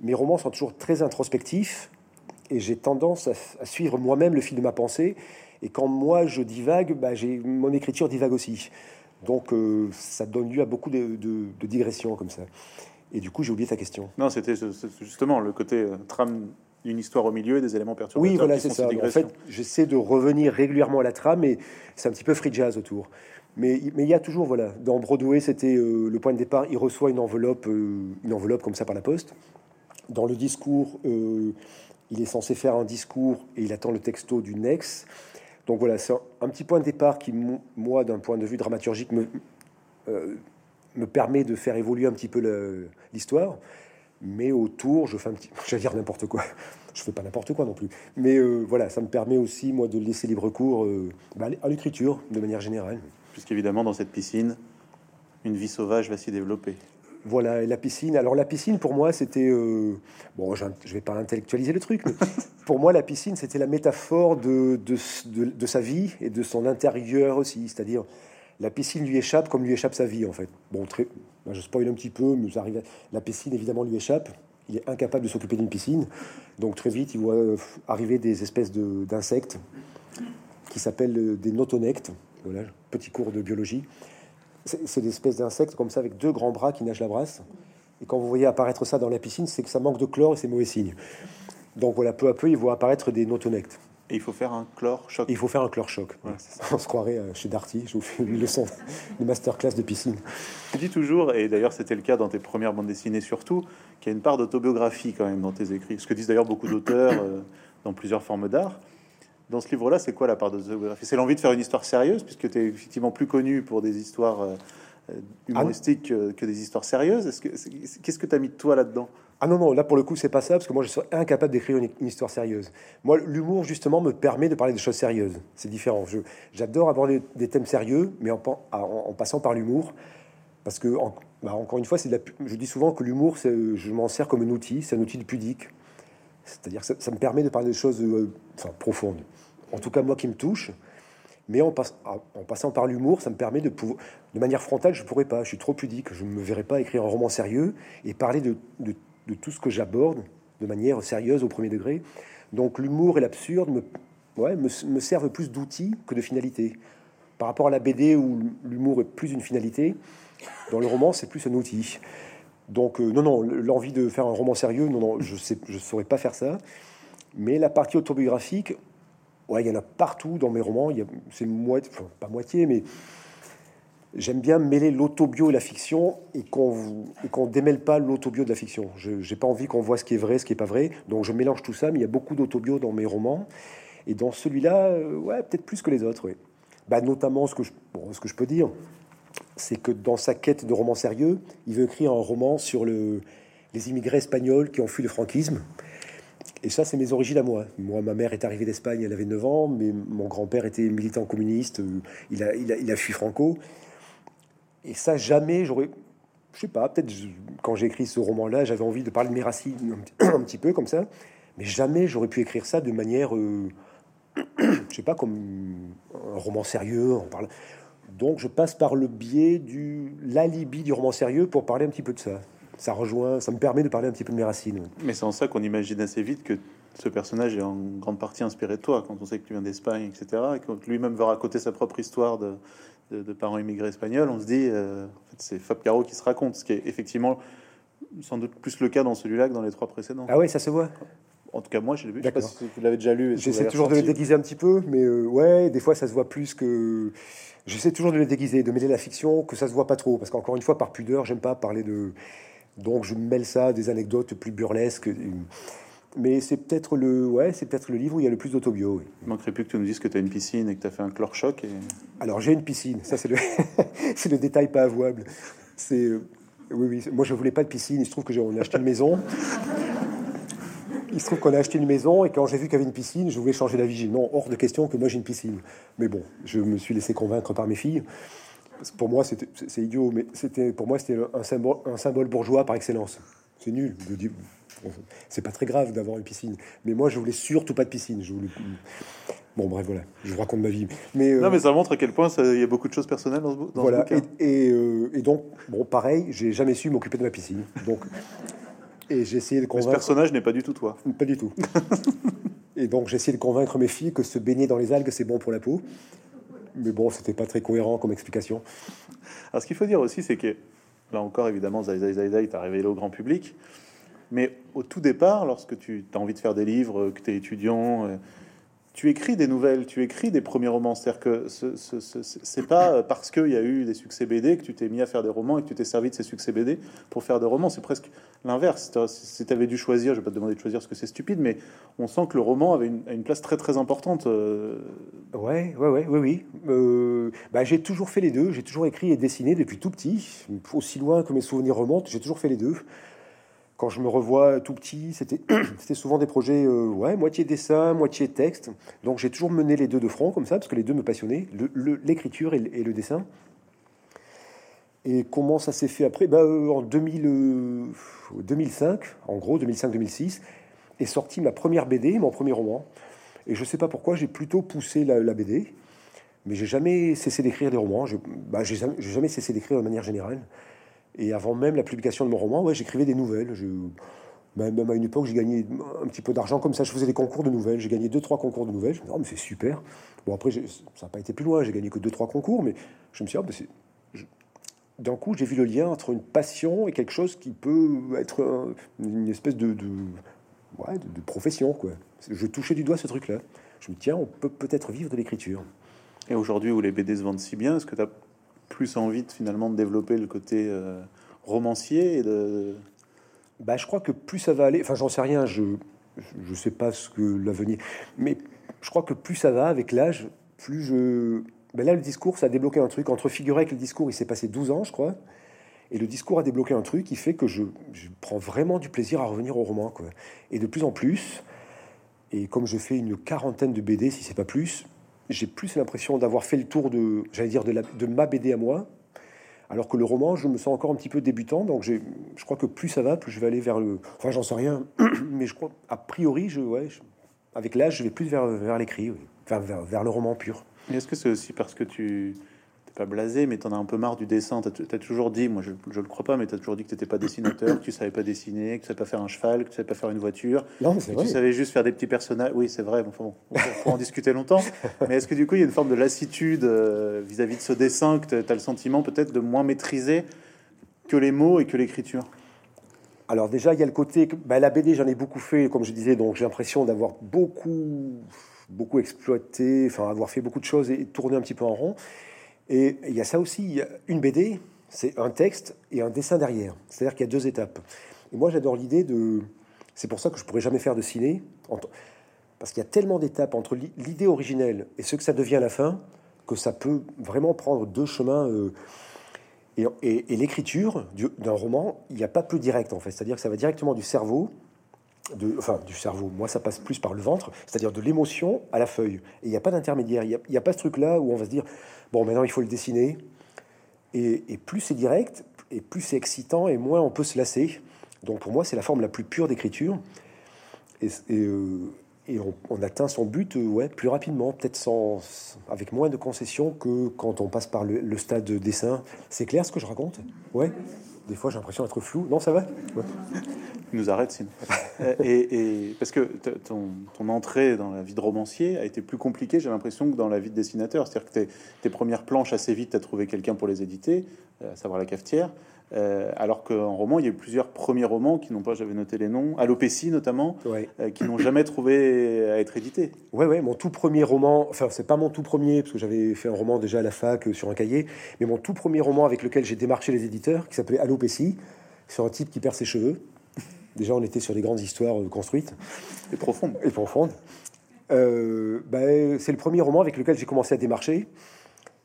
mes romans sont toujours très introspectifs et j'ai tendance à, suivre moi-même le fil de ma pensée. Et quand moi je divague, bah, mon écriture divague aussi. Donc euh, ça donne lieu à beaucoup de, de digressions comme ça. Et du coup, j'ai oublié ta question. Non, c'était justement le côté euh, trame une histoire au milieu et des éléments perturbateurs. Oui, voilà, c'est ça. En fait, j'essaie de revenir régulièrement à la trame, et c'est un petit peu free jazz autour. Mais, mais il y a toujours, voilà, dans Broadway, c'était euh, le point de départ. Il reçoit une enveloppe, euh, une enveloppe comme ça par la poste. Dans le discours, euh, il est censé faire un discours et il attend le texto du next. Donc voilà, c'est un, petit point de départ qui, moi, d'un point de vue dramaturgique, me, me permet de faire évoluer un petit peu l'histoire mais autour, je fais un petit, j'allais dire n'importe quoi. Je fais pas n'importe quoi non plus. Mais euh, voilà, ça me permet aussi moi de laisser libre cours euh, bah, à l'écriture de manière générale. Puisqu'évidemment dans cette piscine, une vie sauvage va s'y développer. Voilà, et la piscine. Alors la piscine pour moi c'était euh, bon, je, je vais pas intellectualiser le truc, mais pour moi la piscine c'était la métaphore de de, de, de, sa vie et de son intérieur aussi, c'est-à-dire la piscine lui échappe comme lui échappe sa vie en fait. Bon, très, je spoil un petit peu, mais ça arrive. La piscine évidemment lui échappe. Il est incapable de s'occuper d'une piscine, donc très vite il voit euh, arriver des espèces d'insectes qui s'appellent euh, des notonectes. Voilà, petit cours de biologie. C'est des espèces d'insectes comme ça avec deux grands bras qui nagent la brasse. Et quand vous voyez apparaître ça dans la piscine, c'est que ça manque de chlore et c'est mauvais signe. Donc voilà, peu à peu, il voit apparaître des notonectes. Et il faut faire un chlore choc. il faut faire un chlore choc. On se croirait euh, chez Darty. Je vous fais une leçon, une masterclass de piscine. Tu dis toujours, et d'ailleurs c'était le cas dans tes premières bandes dessinées surtout, qu'il y a une part d'autobiographie quand même dans tes écrits. Ce que disent d'ailleurs beaucoup d'auteurs euh, dans plusieurs formes d'art. Dans ce livre-là, c'est quoi la part d'autobiographie? C'est l'envie de faire une histoire sérieuse, puisque tu es effectivement plus connu pour des histoires euh, humoristiques que des histoires sérieuses. Qu'est-ce que tu as mis de toi là-dedans? Ah non, non, là pour le coup, c'est pas ça, parce que moi je suis incapable d'écrire une, histoire sérieuse. Moi, l'humour, justement, me permet de parler des choses sérieuses. C'est différent. J'adore aborder des thèmes sérieux, mais en, passant par l'humour. Parce que, bah, encore une fois, la, je dis souvent que l'humour, je m'en sers comme un outil, c'est un outil de pudique. C'est-à-dire que ça, me permet de parler des choses euh, profondes. en tout cas moi qui me touche. Mais en, en passant par l'humour, ça me permet de pouvoir, de manière frontale, je pourrais pas, je suis trop pudique, je ne me verrais pas écrire un roman sérieux et parler de, de, de tout ce que j'aborde de manière sérieuse au premier degré. Donc l'humour et l'absurde me, ouais, me, me servent plus d'outils que de finalité. Par rapport à la BD où l'humour est plus une finalité, dans le roman c'est plus un outil. Donc euh, non, non, l'envie de faire un roman sérieux, non, non, je sais, je saurais pas faire ça. Mais la partie autobiographique, ouais, il y en a partout dans mes romans. C'est moitié, enfin, pas moitié, mais j'aime bien mêler l'autobio et la fiction et qu'on qu'on démêle pas l'autobio de la fiction. Je n'ai pas envie qu'on voit ce qui est vrai, ce qui est pas vrai. Donc je mélange tout ça, mais il y a beaucoup d'autobio dans mes romans. Et dans celui-là, euh, ouais, peut-être plus que les autres. Bah, notamment, ce que, je, ce que je peux dire, c'est que dans sa quête de roman sérieux, il veut écrire un roman sur le, les immigrés espagnols qui ont fui le franquisme. Et ça, c'est mes origines à moi. Moi, ma mère est arrivée d'Espagne, elle avait 9 ans, mais mon grand-père était militant communiste, euh, il a, il a, il a fui Franco. Et ça, jamais j'aurais. Je sais pas, peut-être quand j'ai écrit ce roman-là, j'avais envie de parler de mes racines un, petit peu comme ça, mais jamais j'aurais pu écrire ça de manière. Euh, je sais pas, comme un roman sérieux. On parle. Donc je passe par le biais du l'alibi du roman sérieux pour parler un petit peu de ça. Ça rejoint, ça me permet de parler un petit peu de mes racines. Mais c'est en ça qu'on imagine assez vite que ce personnage est en grande partie inspiré de toi, quand on sait que tu viens d'Espagne, etc. Et quand lui-même va raconter sa propre histoire de, de, de parents immigrés espagnols, on se dit, euh, en fait, c'est Fab Caro qui se raconte, ce qui est effectivement sans doute plus le cas dans celui-là que dans les trois précédents. Ah ouais, ça se voit. En tout cas, moi, je l'ai vu. Je sais pas si vous l'avez déjà lu. J'essaie toujours de le déguiser un petit peu, mais euh, ouais, des fois, ça se voit plus que. J'essaie toujours de le déguiser, de mêler la fiction, que ça se voit pas trop, parce qu'encore une fois, par pudeur, j'aime pas parler de. Donc, je mêle ça à des anecdotes plus burlesques. Mais c'est peut-être le, ouais, c'est peut-être le livre où il y a le plus d'autobio. Oui. Il manquerait plus que tu nous dises que tu as une piscine et que tu as fait un chlore-choc. Et... Alors, j'ai une piscine. Ça, c'est le, c'est le détail pas avouable. C'est, euh, oui, oui. Moi, je voulais pas de piscine. Il se trouve que on a acheté une maison. Il se trouve qu'on a acheté une maison et quand j'ai vu qu'il y avait une piscine, je voulais changer d'avis. J'ai dit non, hors de question que moi j'ai une piscine. Mais bon, je me suis laissé convaincre par mes filles. Pour moi, c'est idiot, mais c'était, pour moi, c'était un symbole, un symbole bourgeois par excellence. C'est nul de dire. C'est pas très grave d'avoir une piscine. Mais moi, je voulais surtout pas de piscine. Je voulais... Bon, bref, voilà. Je vous raconte ma vie. Mais, euh, Non, mais ça montre à quel point il y a beaucoup de choses personnelles dans ce, dans ce voilà. bouquin. Et, et, euh, et donc, bon, pareil, j'ai jamais su m'occuper de ma piscine. Donc, et j'ai essayé de Mais ce convaincre. personnage n'est pas du tout toi. Pas du tout. Et donc j'ai essayé de convaincre mes filles que se baigner dans les algues c'est bon pour la peau. Mais bon, c'était pas très cohérent comme explication. Alors, ce qu'il faut dire aussi, c'est que là encore, évidemment, Zai Zai Zai Zai t'a révélé au grand public. Mais au tout départ, lorsque tu as envie de faire des livres, que tu es étudiant, euh, tu écris des nouvelles, tu écris des premiers romans. C'est-à-dire que ce, ce- ce- pas parce qu'il y a eu des succès BD que tu t'es mis à faire des romans et que tu t'es servi de ces succès BD pour faire des romans. C'est presque l'inverse. Si tu avais dû choisir, je vais pas te demander de choisir parce que c'est stupide, mais on sent que le roman avait une place très très importante. euh, Ouais, ouais, ouais, oui, oui. Euh, bah, j'ai toujours fait les deux. J'ai toujours écrit et dessiné depuis tout petit. Aussi loin que mes souvenirs remontent, j'ai toujours fait les deux. Quand je me revois tout petit, c'était souvent des projets, euh, ouais, moitié dessin, moitié texte. Donc j'ai toujours mené les deux de front comme ça, parce que les deux me passionnaient, l'écriture et, le- dessin. Et comment ça s'est fait après? Euh, En 2000, euh, 2005, en gros, 2005-2006, est sortie ma première BD, mon premier roman. Et je sais pas pourquoi, j'ai plutôt poussé la, BD, mais j'ai jamais cessé d'écrire des romans. Je- bah, jamais cessé d'écrire de manière générale. Et avant même la publication de mon roman, ouais, j'écrivais des nouvelles. Je, même, à une époque, j'ai gagné un petit peu d'argent comme ça. Je faisais des concours de nouvelles. J'ai gagné deux, trois concours de nouvelles. Je me dis, oh, mais c'est super. Bon, après, ça n'a pas été plus loin. J'ai gagné que deux, trois concours, mais je me suis dit, oh, c'est- d'un coup, j'ai vu le lien entre une passion et quelque chose qui peut être un- une espèce de, ouais, de profession. Quoi. Je touchais du doigt ce truc-là. Je me dis, tiens, on peut peut-être vivre de l'écriture. Et aujourd'hui, où les BD se vendent si bien, est-ce que tu as plus envie de, finalement de développer le côté euh, romancier. Bah, je crois que plus ça va aller, enfin j'en sais rien, je je sais pas ce que l'avenir, mais je crois que plus ça va avec l'âge, plus je... Ben là le discours ça a débloqué un truc, entre figurer avec le discours il s'est passé 12 ans je crois, et le discours a débloqué un truc qui fait que je, je prends vraiment du plaisir à revenir au roman quoi. Et de plus en plus, et comme je fais une quarantaine de BD si c'est pas plus, j'ai plus l'impression d'avoir fait le tour de, j'allais dire de, la, de ma BD à moi, alors que le roman, je me sens encore un petit peu débutant, donc je crois que plus ça va, plus je vais aller vers le. Enfin, j'en sais rien, mais je crois, a priori, je, ouais, avec l'âge, je vais plus vers, vers l'écrit, vers, vers, le roman pur. Est-ce que c'est aussi parce que tu pas blasé, mais tu en as un peu marre du dessin Tu as, toujours dit, moi je le crois pas, mais tu as toujours dit que tu n'étais pas dessinateur, que tu savais pas dessiner, que tu savais pas faire un cheval, que tu savais pas faire une voiture. Non, c'est Tu savais juste faire des petits personnages. Oui, c'est vrai, enfin, on peut en discuter longtemps. Mais est-ce que du coup, il y a une forme de lassitude euh, vis-à-vis -vis de ce dessin, que tu as le sentiment peut-être de moins maîtriser que les mots et que l'écriture? Alors déjà, il y a le côté, bah, la BD, j'en ai beaucoup fait, comme je disais, donc j'ai l'impression d'avoir beaucoup, beaucoup exploité, enfin avoir fait beaucoup de choses et tourné un petit peu en rond. Et il y a ça aussi, une BD, c'est un texte et un dessin derrière. C'est-à-dire qu'il y a deux étapes. Et moi, j'adore l'idée de... C'est pour ça que je pourrais jamais faire de ciné, parce qu'il y a tellement d'étapes entre l'idée originelle et ce que ça devient à la fin, que ça peut vraiment prendre deux chemins... Euh, et, l'écriture d'un roman, il n'y a pas plus direct en fait. C'est-à-dire que ça va directement du cerveau, enfin du cerveau, moi ça passe plus par le ventre, c'est-à-dire de l'émotion à la feuille. Et il n'y a pas d'intermédiaire. Il n'y a, pas ce truc-là où on va se dire, bon maintenant il faut le dessiner. Et, plus c'est direct, et plus c'est excitant, et moins on peut se lasser. Donc pour moi c'est la forme la plus pure d'écriture. Et, euh, on, atteint son but euh, ouais, plus rapidement, peut-être sans, avec moins de concessions que quand on passe par le, stade de dessin. C'est clair ce que je raconte? Ouais. Des fois, j'ai l'impression d'être flou. Non, ça va? Nous arrête sinon. Euh, et, parce que ton, ton, entrée dans la vie de romancier a été plus compliquée, j'ai l'impression, que dans la vie de dessinateur. C'est-à-dire que tes, tes, premières planches, assez vite, tu as trouvé quelqu'un pour les éditer, euh, à savoir la cafetière. Euh, alors qu'en roman, il y a eu plusieurs premiers romans qui n'ont pas, j'avais noté les noms, Alopécie notamment, euh, qui n'ont jamais trouvé à être édités. Ouais, ouais, mon tout premier roman, enfin, c'est pas mon tout premier, parce que j'avais fait un roman déjà à la fac euh, sur un cahier, mais mon tout premier roman avec lequel j'ai démarché les éditeurs, qui s'appelait Alopécie, sur un type qui perd ses cheveux. Déjà, on était sur des grandes histoires construites. Et profondes. Et profondes. Ben, c'est le premier roman avec lequel j'ai commencé à démarcher.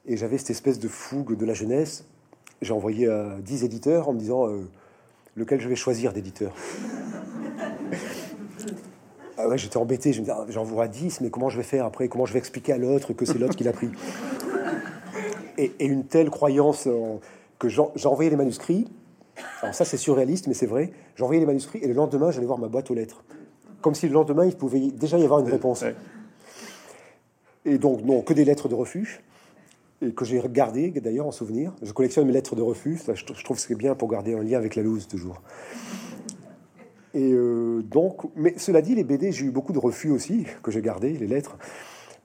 Et j'avais cette espèce de fougue de la jeunesse j'ai envoyé à 10 éditeurs en me disant euh, lequel je vais choisir d'éditeur. ah ouais, j'étais embêté, je me disais, ah, j'envoie à 10, mais comment je vais faire après? Comment je vais expliquer à l'autre que c'est l'autre qui l'a pris? Et, une telle croyance que j'ai envoyé les manuscrits. Alors ça, c'est surréaliste, mais c'est vrai. J'ai envoyé les manuscrits et le lendemain, j'allais voir ma boîte aux lettres. Comme si le lendemain, il pouvait déjà y avoir une réponse. Et donc, non, que des lettres de refus et que j'ai gardé d'ailleurs en souvenir. Je collectionne mes lettres de refus, je, trouve que c'est bien pour garder un lien avec la loose toujours. Et euh, donc, mais cela dit, les BD, j'ai eu beaucoup de refus aussi, que j'ai gardé, les lettres.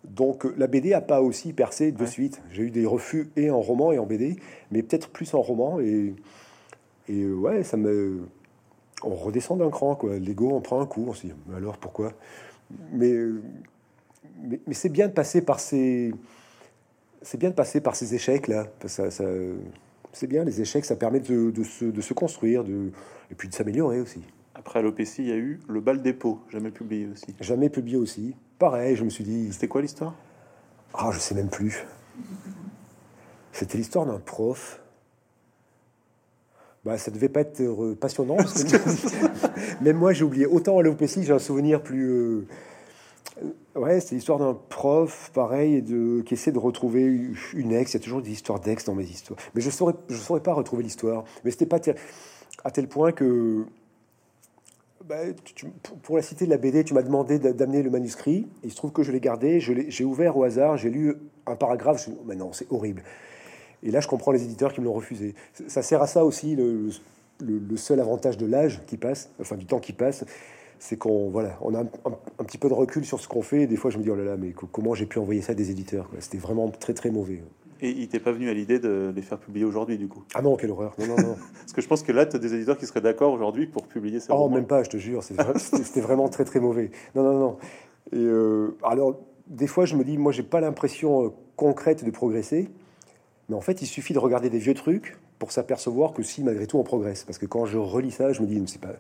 Donc la BD a pas aussi percé de suite. J'ai eu des refus et en roman et en BD, mais peut-être plus en roman. Et, et euh, ouais, ça me... On redescend d'un cran, quoi. L'ego, on prend un coup, on se dit, alors pourquoi? Mais, mais, mais c'est bien de passer par ces c'est bien de passer par ces échecs-là. Ça, ça, c'est bien, les échecs, ça permet de, de, se, de se, construire de, et puis de s'améliorer aussi. Après l'OPC, il y a eu le bal dépôt, jamais publié aussi. Jamais publié aussi. Pareil, je me suis dit. C'était quoi l'histoire? Ah, je sais même plus. C'était l'histoire d'un prof. Bah, ça devait pas être euh, passionnant. même moi, j'ai oublié. Autant à l'OPC, j'ai un souvenir plus. Euh, Ouais, c'est l'histoire d'un prof, pareil, de, qui essaie de retrouver une ex. Il y a toujours des histoires d'ex dans mes histoires. Mais je ne saurais, je saurais pas retrouver l'histoire. Mais c'était pas à tel point que, bah, pour la cité de la BD, tu m'as demandé d'amener le manuscrit. il se trouve que je l'ai gardé. J'ai ouvert au hasard, j'ai lu un paragraphe. Je me mais non, c'est horrible. Et là, je comprends les éditeurs qui me l'ont refusé. Ça sert à ça aussi, le seul avantage de l'âge qui passe, enfin du temps qui passe c'est qu'on voilà, on a un, petit peu de recul sur ce qu'on fait. des fois, je me dis oh là là, mais comment j'ai pu envoyer ça à des éditeurs C'était vraiment très très mauvais. Et il t'est pas venu à l'idée de les faire publier aujourd'hui, du coup? Ah non, quelle horreur Non, non, non. Parce que je pense que là, tu as des éditeurs qui seraient d'accord aujourd'hui pour publier ça. Oh, même pas, je te jure. C'était vraiment très très mauvais. Non, non, non. Et euh, alors, des fois, je me dis, moi, j'ai pas l'impression euh, concrète de progresser. Mais en fait, il suffit de regarder des vieux trucs pour s'apercevoir que si, malgré tout, on progresse. Parce que quand je relis ça, je me dis, c'est pas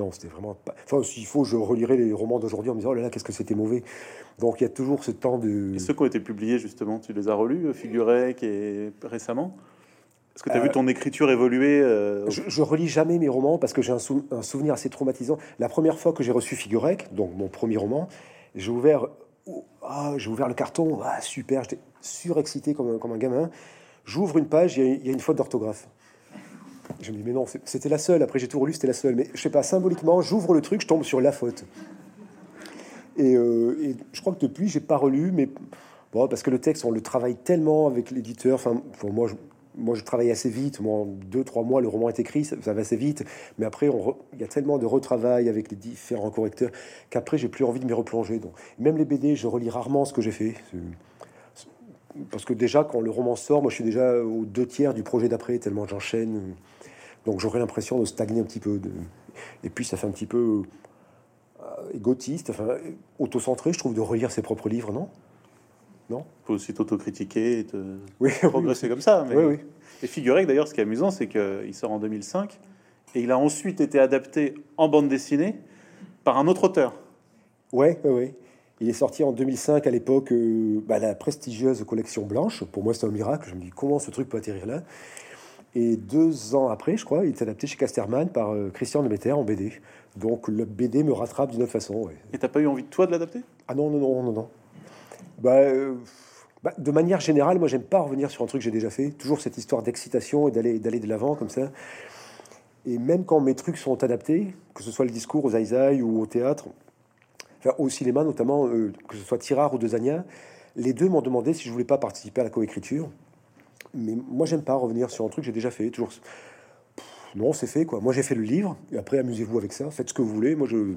non, c'était vraiment pas. Enfin, s'il faut, je relirai les romans d'aujourd'hui en me disant, oh là là, qu'est-ce que c'était mauvais. Donc il y a toujours ce temps de. Et ceux qui ont été publiés, justement, tu les as relus, euh, Figurec et récemment? Est-ce que tu as vu euh, ton écriture évoluer euh, je, je, relis jamais mes romans parce que j'ai un, souvenir assez traumatisant. La première fois que j'ai reçu Figurec, donc mon premier roman, j'ai ouvert, ah, j'ai ouvert le carton, ah, super, j'étais surexcité comme, comme un gamin. J'ouvre une page, il y, y, a une faute d'orthographe. Je me dis, mais non, c'était la seule. Après, j'ai tout relu, c'était la seule. Mais je sais pas, symboliquement, j'ouvre le truc, je tombe sur la faute. Et, euh, et je crois que depuis, j'ai pas relu, mais bon, parce que le texte, on le travaille tellement avec l'éditeur. Enfin, pour moi, je, moi, je travaille assez vite. Moi, en deux, trois mois, le roman est écrit, ça, va assez vite. Mais après, il y a tellement de retravail avec les différents correcteurs qu'après, j'ai plus envie de m'y replonger. Donc, même les BD, je relis rarement ce que j'ai fait. Parce que déjà, quand le roman sort, moi, je suis déjà aux deux tiers du projet d'après, tellement j'enchaîne. Donc, j'aurais l'impression de stagner un petit peu. de- Et puis, ça fait un petit peu euh, égotiste, enfin, autocentré, je trouve, de relire ses propres livres, non? Non? Faut aussi t'autocritiquer et te Oui, progresser comme ça. Mais... oui, oui. Et figurez que d'ailleurs, ce qui est amusant, c'est qu'il sort en 2005 et il a ensuite été adapté en bande dessinée par un autre auteur. Ouais, ouais, ouais. Il est sorti en 2005 à l'époque, euh, bah, la prestigieuse collection blanche. Pour moi, c'est un miracle. Je me dis comment ce truc peut atterrir là? Et deux ans après, je crois, il est adapté chez Casterman par euh, Christian Demeter en BD. Donc le BD me rattrape d'une autre façon. ouais. Et t'as pas eu envie de toi de l'adapter? Ah non, non, non, non, non. Bah, euh, bah, de manière générale, moi, j'aime pas revenir sur un truc que j'ai déjà fait. Toujours cette histoire d'excitation et d'aller d'aller de l'avant comme ça. Et même quand mes trucs sont adaptés, que ce soit le discours aux Aïsaï ou au théâtre, enfin, au cinéma notamment, euh, que ce soit Tirard ou Dezania, les deux m'ont demandé si je voulais pas participer à la coécriture. Mais moi, j'aime pas revenir sur un truc que j'ai déjà fait. Toujours, Pff, non, c'est fait quoi. Moi, j'ai fait le livre. Et après, amusez-vous avec ça. Faites ce que vous voulez. Moi, je,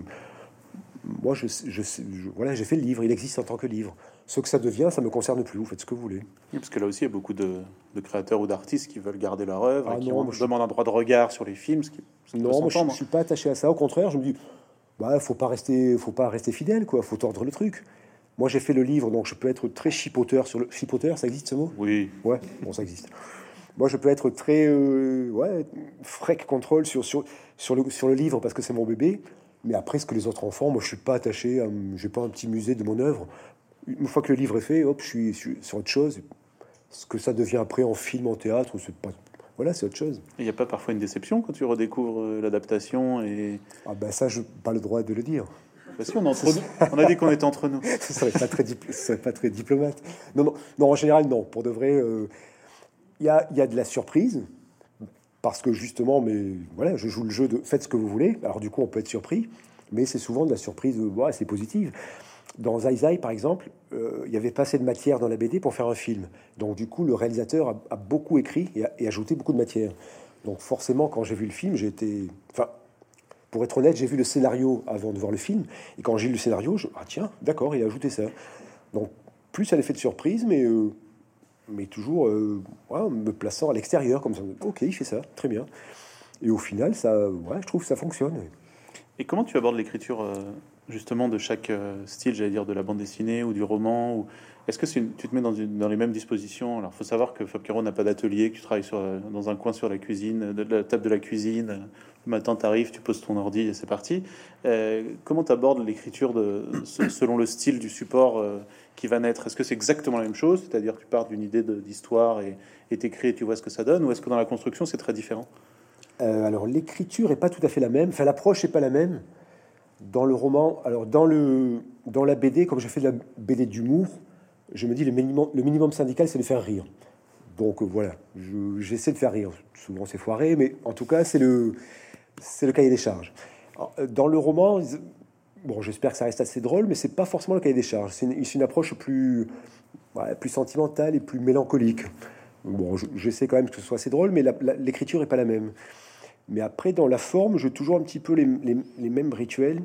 moi, je, je, je- voilà, j'ai fait le livre. Il existe en tant que livre. Ce que ça devient, ça me concerne plus. Vous faites ce que vous voulez. Oui, Parce que là aussi, il y a beaucoup de, de créateurs ou d'artistes qui veulent garder leur œuvre Ah et qui non, ont- je- demandent un droit de regard sur les films, ce qui, ce Non, moi, je, je suis pas attaché à ça. Au contraire, je me dis, bah, faut pas rester, faut pas rester fidèle, quoi. Faut tordre le truc. Moi, j'ai fait le livre, donc je peux être très chipoteur sur le chipoteur. Ça existe ce mot? Oui, Ouais, bon, ça existe. Moi, je peux être très euh, ouais, freak control sur, sur, sur, le, sur le livre parce que c'est mon bébé. Mais après, ce que les autres enfants, moi, je suis pas attaché. à- J'ai pas un petit musée de mon œuvre. Une fois que le livre est fait, hop, je suis, je suis sur autre chose. Ce que ça devient après en film, en théâtre, c'est pas. Voilà, c'est autre chose. il n'y a pas parfois une déception quand tu redécouvres euh, l'adaptation et Ah ben ça, je n'ai pas le droit de le dire. Bah si, on, est entre nous. on a dit qu'on était entre nous. ce serait pas très, dipl- serait pas très diplomate. Non, non, non, en général, non. Pour de vrai, euh, il y, a, y a de la surprise. Parce que justement, mais voilà, je joue le jeu de faites ce que vous voulez. Alors du coup, on peut être surpris, mais c'est souvent de la surprise, euh, ouais, c'est positive. Dans Zai Zai, par exemple, euh, il y avait pas assez de matière dans la BD pour faire un film. Donc du coup, le réalisateur a, a beaucoup écrit et, a, et ajouté beaucoup de matière. Donc forcément, quand j'ai vu le film, j'ai été... Enfin, pour être honnête, j'ai vu le scénario avant de voir le film. Et quand j'ai lu le scénario, je... Ah tiens, d'accord, il a ajouté ça. Donc plus à l'effet de surprise, mais, euh, mais toujours euh, me plaçant à l'extérieur, comme ça. Ok, il fait ça, très bien. Et au final, ça, ouais, je trouve que ça fonctionne. Et comment tu abordes l'écriture euh, justement de chaque euh, style, j'allais dire de la bande dessinée ou du roman ou... Est-ce que tu te mets dans, une- dans les mêmes dispositions? Alors, faut savoir que Fab Caro n'a pas d'atelier, que tu travailles sur, dans un coin sur la cuisine, de la table de la cuisine. Le matin, tu arrives, tu poses ton ordi et c'est parti. Euh, comment tu abordes l'écriture selon le style du support euh, qui va naître? Est-ce que c'est exactement la même chose? C'est-à-dire tu pars d'une idée d'histoire et t'écris et tu vois ce que ça donne? Ou est-ce que dans la construction, c'est très différent? Euh, alors l'écriture est pas tout à fait la même, enfin l'approche est pas la même. Dans le roman, alors dans, le, dans la BD, comme j'ai fait de la BD d'humour, je me dis le minimum, syndical, c'est de faire rire. Donc euh, voilà, je- j'essaie de faire rire. Souvent c'est foiré, mais en tout cas c'est le, cahier des charges. Euh, Dans le roman, bon, j'espère que ça reste assez drôle, mais c'est pas forcément le cahier des charges. C'est une, approche plus, plus sentimentale et plus mélancolique. Bon, je- j'essaie quand même que ce soit assez drôle, mais l'écriture est pas la même. Mais après, dans la forme, je toujours un petit peu les mêmes rituels.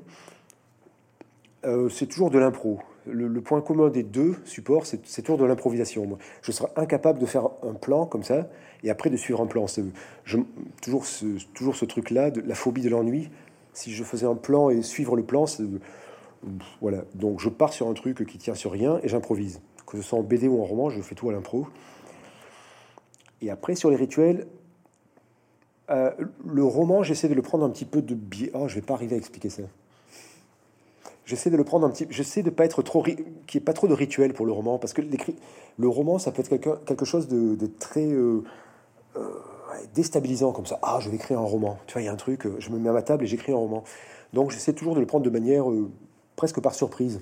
Euh, c'est toujours de l'impro. Le, point commun des deux supports, c'est toujours de l'improvisation. Je serais incapable de faire un plan comme ça et après de suivre un plan. C'est toujours ce, truc-là, la phobie de l'ennui. Si je faisais un plan et suivre le plan, voilà. Donc je pars sur un truc qui tient sur rien et j'improvise. Que ce soit en BD ou en roman, je fais tout à l'impro. Et après, sur les rituels, euh, le roman, j'essaie de le prendre un petit peu de biais. Oh, je vais pas arriver à expliquer ça. J'essaie de le prendre un petit. J'essaie de pas être trop, qu'il n'y ait pas trop de rituel pour le roman, parce que l'écrit, le roman, ça peut être quelque, quelque chose de, de très euh, euh, déstabilisant comme ça. Ah, je vais écrire un roman. Tu vois, il y a un truc. euh, Je me mets à ma table et j'écris un roman. Donc, j'essaie toujours de le prendre de manière euh, presque par surprise.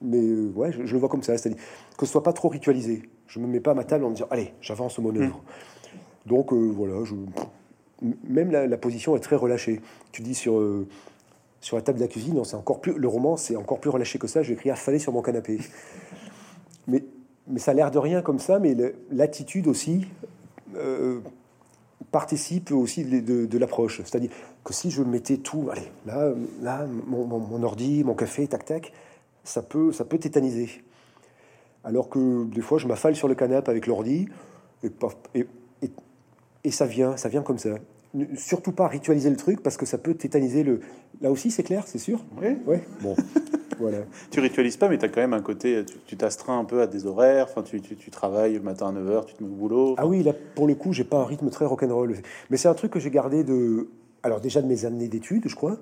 Mais ouais, je, je le vois comme ça, c'est-à-dire que ce soit pas trop ritualisé. Je me mets pas à ma table en me disant, allez, j'avance mon œuvre. Donc euh, voilà, je, même la, la position est très relâchée. Tu dis sur, sur la table de la cuisine. Non, c'est encore plus, le roman, c'est encore plus relâché que ça. Je vais écrire affalé sur mon canapé. Mais, mais ça a l'air de rien comme ça, mais l'attitude aussi euh, participe aussi de, l'approche. C'est-à-dire que si je mettais tout, allez, là, là mon, ordi, mon café, tac, tac, ça peut, ça peut tétaniser. Alors que des fois, je m'affale sur le canapé avec l'ordi et, ça vient, ça vient comme ça. Surtout pas ritualiser le truc parce que ça peut tétaniser le. Là aussi, c'est clair, c'est sûr. Oui. Ouais. Bon, voilà. Tu ritualises pas, mais tu as quand même un côté, tu- t'astreins un peu à des horaires, enfin, tu, tu- tu travailles le matin à 9h, tu te mets au boulot. Ah oui, là, pour le coup, j'ai pas un rythme très rock'n'roll. Mais c'est un truc que j'ai gardé de. Alors, déjà de mes années d'études, je crois,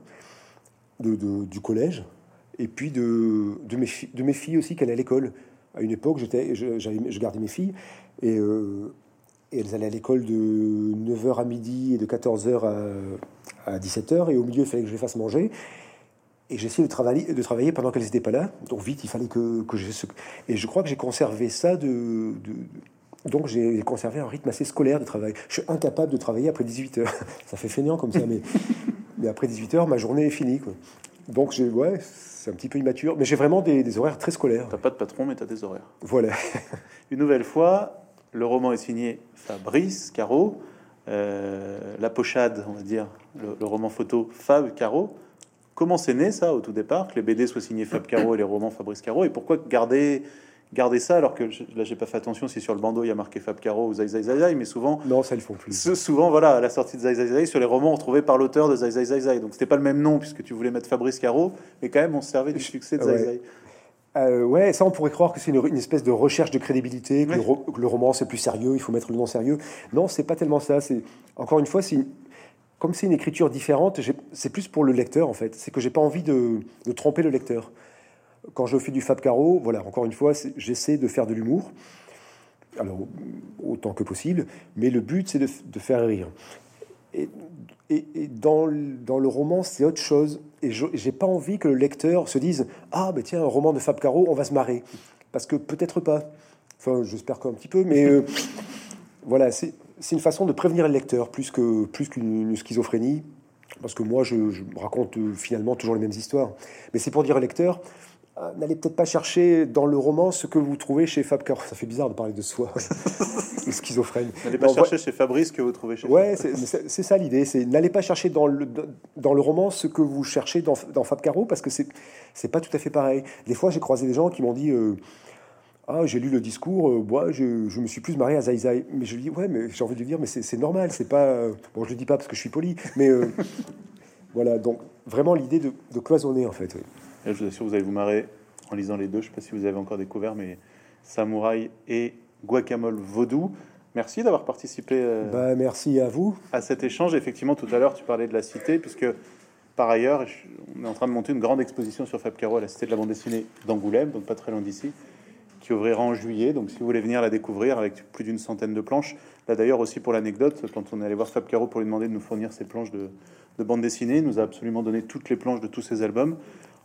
de, de- du collège, et puis de, de, mes, fi- de mes filles aussi, qui allaient à l'école. À une époque, j'étais, je, j'avais- je gardais mes filles, et, euh, et elles allaient à l'école de 9h à midi et de 14h à, à 17h, et au milieu, il fallait que je les fasse manger. Et j'essayais de travailler, de travailler pendant qu'elles n'étaient pas là. Donc vite, il fallait que, que j'ai ce... Et je crois que j'ai conservé ça de... de- Donc j'ai conservé un rythme assez scolaire de travail. Je suis incapable de travailler après 18 heures. Ça fait feignant comme ça, mais, mais après 18 heures, ma journée est finie. Quoi. Donc j'ai, ouais, c'est un petit peu immature, mais j'ai vraiment des, des horaires très scolaires. T'as pas de patron, mais tu as des horaires. Voilà. Une nouvelle fois, le roman est signé Fabrice Caro. Euh, la pochade, on va dire, le, le roman photo Fab Caro. Comment c'est né ça au tout départ, que les BD soient signés Fab Caro et les romans Fabrice Caro Et pourquoi garder, garder ça alors que je- là j'ai pas fait attention si sur le bandeau il y a marqué Fab Caro ou Zai Zai Zai Zai, mais souvent, Non, ça, ils font plus. ce- souvent voilà, à la sortie de Zai Zai Zai, sur les romans on trouvait par l'auteur de Zai Zai Zai Zai. Donc c'était pas le même nom puisque tu voulais mettre Fabrice Caro, mais quand même on se servait du succès de Zai Ouais. Zai. Euh, ouais, ça, on pourrait croire que c'est une, une espèce de recherche de crédibilité, que, Ouais. le, ro- que le roman c'est plus sérieux, il faut mettre le nom sérieux. Non, c'est pas tellement ça. C'est encore une fois, c'est comme c'est une écriture différente, c'est plus pour le lecteur en fait. C'est que j'ai pas envie de, de tromper le lecteur. Quand je fais du Fab Caro, voilà, encore une fois, j'essaie de faire de l'humour, alors autant que possible, mais le but c'est de, de faire rire. Et, dans, dans le roman, c'est autre chose. Et j'ai pas envie que le lecteur se dise Ah, ben tiens, un roman de Fab Caro, on va se marrer. Parce que peut-être pas. Enfin, j'espère qu'un petit peu, mais euh, voilà, c'est une façon de prévenir le lecteur plus que plus qu'une une schizophrénie. Parce que moi, je, je raconte euh, finalement toujours les mêmes histoires. Mais c'est pour dire au lecteur ah, N'allez peut-être pas chercher dans le roman ce que vous trouvez chez Fab Caro. Ça fait bizarre de parler de soi, schizophrène. N'allez pas chercher chez Fabrice que vous trouvez chez Ouais, c'est ça l'idée. C'est n'allez pas chercher dans le, dans le roman ce que vous cherchez dans, dans Fab Caro parce que c'est c'est pas tout à fait pareil. Des fois, j'ai croisé des gens qui m'ont dit euh, ah j'ai lu le discours, euh, moi je, je me suis plus marré à Zai Zai. Mais je lui dis ouais, mais j'ai envie de lui dire mais c'est normal, c'est pas euh, bon je le dis pas parce que je suis poli, mais euh, voilà donc vraiment l'idée de, de cloisonner en fait. oui. Je vous assure, vous allez vous marrer en lisant les deux. Je ne sais pas si vous avez encore découvert, mais Samouraï et Guacamole Vaudou. Merci d'avoir participé euh, Bah merci à vous. à cet échange. Effectivement, tout à l'heure, tu parlais de la cité, puisque par ailleurs, on est en train de monter une grande exposition sur Fab Caro à la Cité de la bande dessinée d'Angoulême, donc pas très loin d'ici, qui ouvrira en juillet. Donc si vous voulez venir la découvrir avec plus d'une centaine de planches, là d'ailleurs aussi pour l'anecdote, quand on est allé voir Fab Caro pour lui demander de nous fournir ses planches de, de bande dessinée, il nous a absolument donné toutes les planches de tous ses albums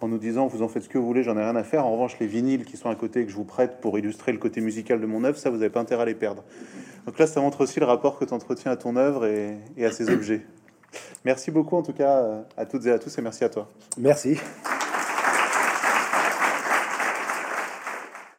en nous disant vous en faites ce que vous voulez, j'en ai rien à faire. En revanche, les vinyles qui sont à côté que je vous prête pour illustrer le côté musical de mon œuvre, ça vous n'avez pas intérêt à les perdre. Donc là, ça montre aussi le rapport que tu entretiens à ton œuvre et, et à ses objets. Merci beaucoup en tout cas à toutes et à tous et merci à toi. Merci.